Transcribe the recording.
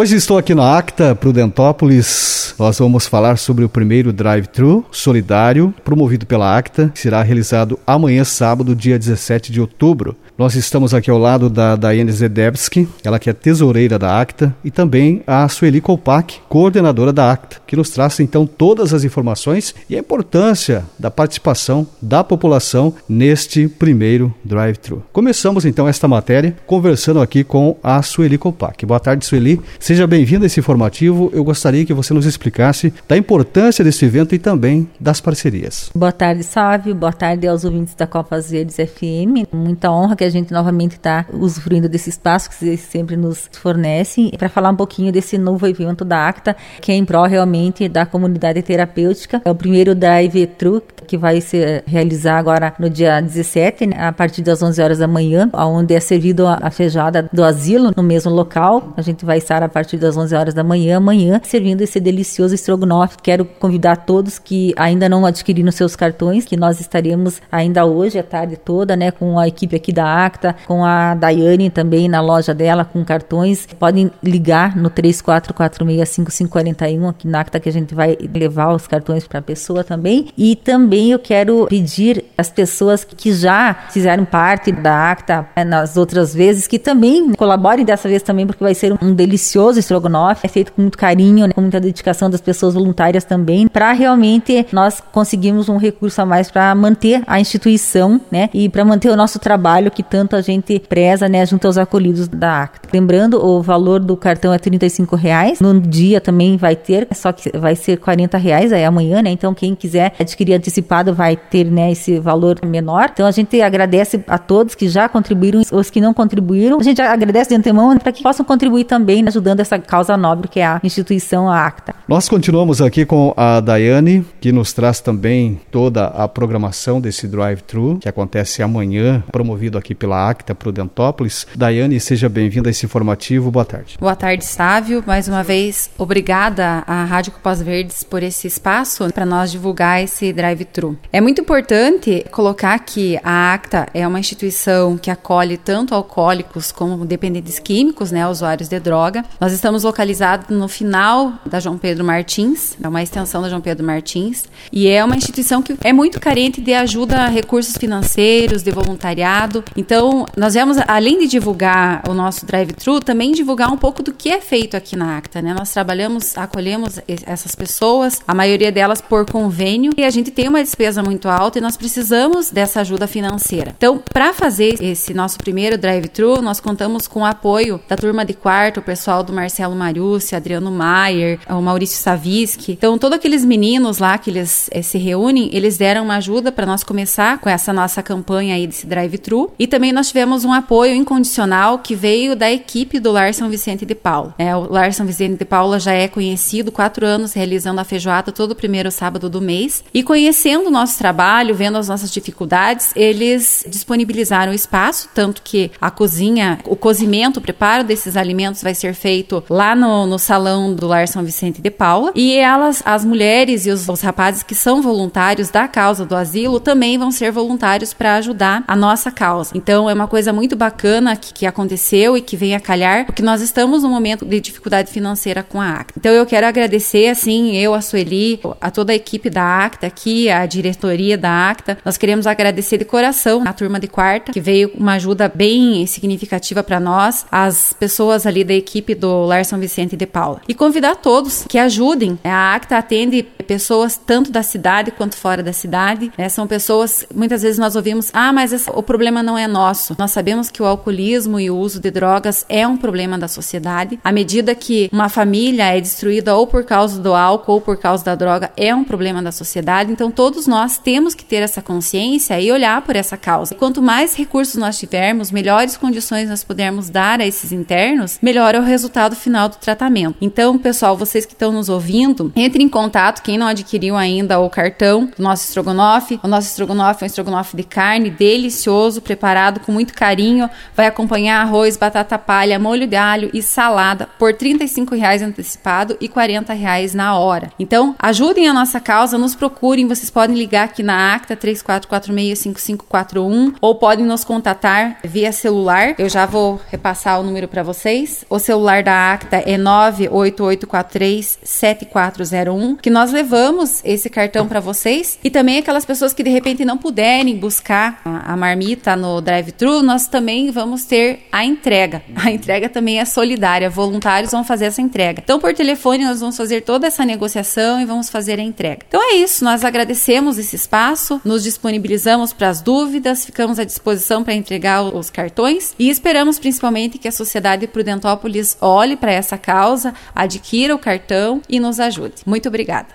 Hoje estou aqui na Acta Prudentópolis. Nós vamos falar sobre o primeiro drive-thru solidário promovido pela Acta, que será realizado amanhã, sábado, dia 17 de outubro. Nós estamos aqui ao lado da Daiane Zedebski, ela que é tesoureira da ACTA, e também a Sueli Kolpak, coordenadora da ACTA, que nos traz então todas as informações e a importância da participação da população neste primeiro drive-thru. Começamos então esta matéria conversando aqui com a Sueli Kolpak. Boa tarde, Sueli. Seja bem-vinda a esse informativo. Eu gostaria que você nos explicasse da importância desse evento e também das parcerias. Boa tarde, Sávio. Boa tarde aos ouvintes da Copa Verdes FM. Muita honra que a gente novamente está usufruindo desse espaço que vocês sempre nos fornecem para falar um pouquinho desse novo evento da ACTA, que é em prol realmente da comunidade terapêutica. É o primeiro Drive Thru que vai ser realizar agora no dia 17, né, a partir das 11 horas da manhã, onde é servido a feijoada do asilo no mesmo local. A gente vai estar a das 11 horas da manhã, amanhã, servindo esse delicioso estrogonofe. Quero convidar todos que ainda não adquiriram seus cartões, que nós estaremos ainda hoje, a tarde toda, né, com a equipe aqui da Acta, com a Daiane também na loja dela com cartões. Podem ligar no 34465541 aqui na Acta que a gente vai levar os cartões para a pessoa também. E também eu quero pedir às pessoas que já fizeram parte da Acta né, nas outras vezes que também colaborem dessa vez também porque vai ser um delicioso estrogonofe, é feito com muito carinho, né, com muita dedicação das pessoas voluntárias também, para realmente nós conseguirmos um recurso a mais para manter a instituição, né, e para manter o nosso trabalho que tanto a gente preza, né, junto aos acolhidos da ACTA. Lembrando, o valor do cartão é R$ reais. No dia também vai ter, só que vai ser R$ reais aí amanhã, né? Então quem quiser adquirir antecipado vai ter, né, esse valor menor. Então a gente agradece a todos que já contribuíram, os que não contribuíram. A gente agradece de antemão para que possam contribuir também ajudando essa causa nobre que é a instituição a ACTA. Nós continuamos aqui com a Daiane, que nos traz também toda a programação desse drive-thru que acontece amanhã, promovido aqui pela Acta Prudentópolis. Daiane, seja bem-vinda a esse informativo. Boa tarde. Boa tarde, Sávio. Mais uma vez, obrigada à Rádio Copas Verdes por esse espaço para nós divulgar esse drive-thru. É muito importante colocar que a Acta é uma instituição que acolhe tanto alcoólicos como dependentes químicos, né, usuários de droga. Nós estamos localizados no final da João Pedro Martins, é uma extensão da João Pedro Martins, e é uma instituição que é muito carente de ajuda a recursos financeiros, de voluntariado. Então, nós vamos, além de divulgar o nosso drive-thru, também divulgar um pouco do que é feito aqui na ACTA, né? Nós trabalhamos, acolhemos essas pessoas, a maioria delas por convênio, e a gente tem uma despesa muito alta e nós precisamos dessa ajuda financeira. Então, para fazer esse nosso primeiro drive-thru, nós contamos com o apoio da turma de quarto, o pessoal do Marcelo Mariucci, Adriano Maier, o Maurício Saviski. Então, todos aqueles meninos lá que eles eh, se reúnem, eles deram uma ajuda para nós começar com essa nossa campanha aí desse drive-thru. E também nós tivemos um apoio incondicional que veio da equipe do Lar São Vicente de Paula. É, o Lar São Vicente de Paula já é conhecido, quatro anos realizando a feijoada todo primeiro sábado do mês. E conhecendo o nosso trabalho, vendo as nossas dificuldades, eles disponibilizaram o espaço, tanto que a cozinha, o cozimento, o preparo desses alimentos vai ser feito lá no, no salão do Lar São Vicente de Paula. E elas, as mulheres e os, os rapazes que são voluntários da causa do asilo, também vão ser voluntários para ajudar a nossa causa. Então é uma coisa muito bacana que, que aconteceu e que vem a calhar, porque nós estamos num momento de dificuldade financeira com a ACTA. Então eu quero agradecer, assim, eu, a Sueli, a toda a equipe da ACTA aqui, a diretoria da ACTA. Nós queremos agradecer de coração a turma de quarta, que veio uma ajuda bem significativa para nós, as pessoas ali da equipe do Lar São Vicente de Paula. E convidar todos que ajudem. A ACTA atende pessoas tanto da cidade quanto fora da cidade. Né? São pessoas, muitas vezes nós ouvimos, ah, mas esse, o problema não é nosso. Nós sabemos que o alcoolismo e o uso de drogas é um problema da sociedade. À medida que uma família é destruída ou por causa do álcool ou por causa da droga, é um problema da sociedade. Então todos nós temos que ter essa consciência e olhar por essa causa. Quanto mais recursos nós tivermos, melhores condições nós pudermos dar a esses internos, melhor é o resultado final do tratamento. Então, pessoal, vocês que estão nos ouvindo, entre em contato, quem não adquiriu ainda o cartão do nosso estrogonofe. O nosso estrogonofe é um estrogonofe de carne delicioso, preparado com muito carinho. Vai acompanhar arroz, batata palha, molho de alho e salada por R$ reais antecipado e R$ reais na hora. Então, ajudem a nossa causa, nos procurem. Vocês podem ligar aqui na Acta 34465541 ou podem nos contatar via celular. Eu já vou repassar o número para vocês. O celular da da ACTA é 988437401, que nós levamos esse cartão para vocês e também aquelas pessoas que de repente não puderem buscar a, a marmita no drive-thru, nós também vamos ter a entrega. A entrega também é solidária, voluntários vão fazer essa entrega. Então, por telefone, nós vamos fazer toda essa negociação e vamos fazer a entrega. Então é isso, nós agradecemos esse espaço, nos disponibilizamos para as dúvidas, ficamos à disposição para entregar os cartões e esperamos principalmente que a sociedade Prudentópolis olhe para essa causa, adquira o cartão e nos ajude. Muito obrigada.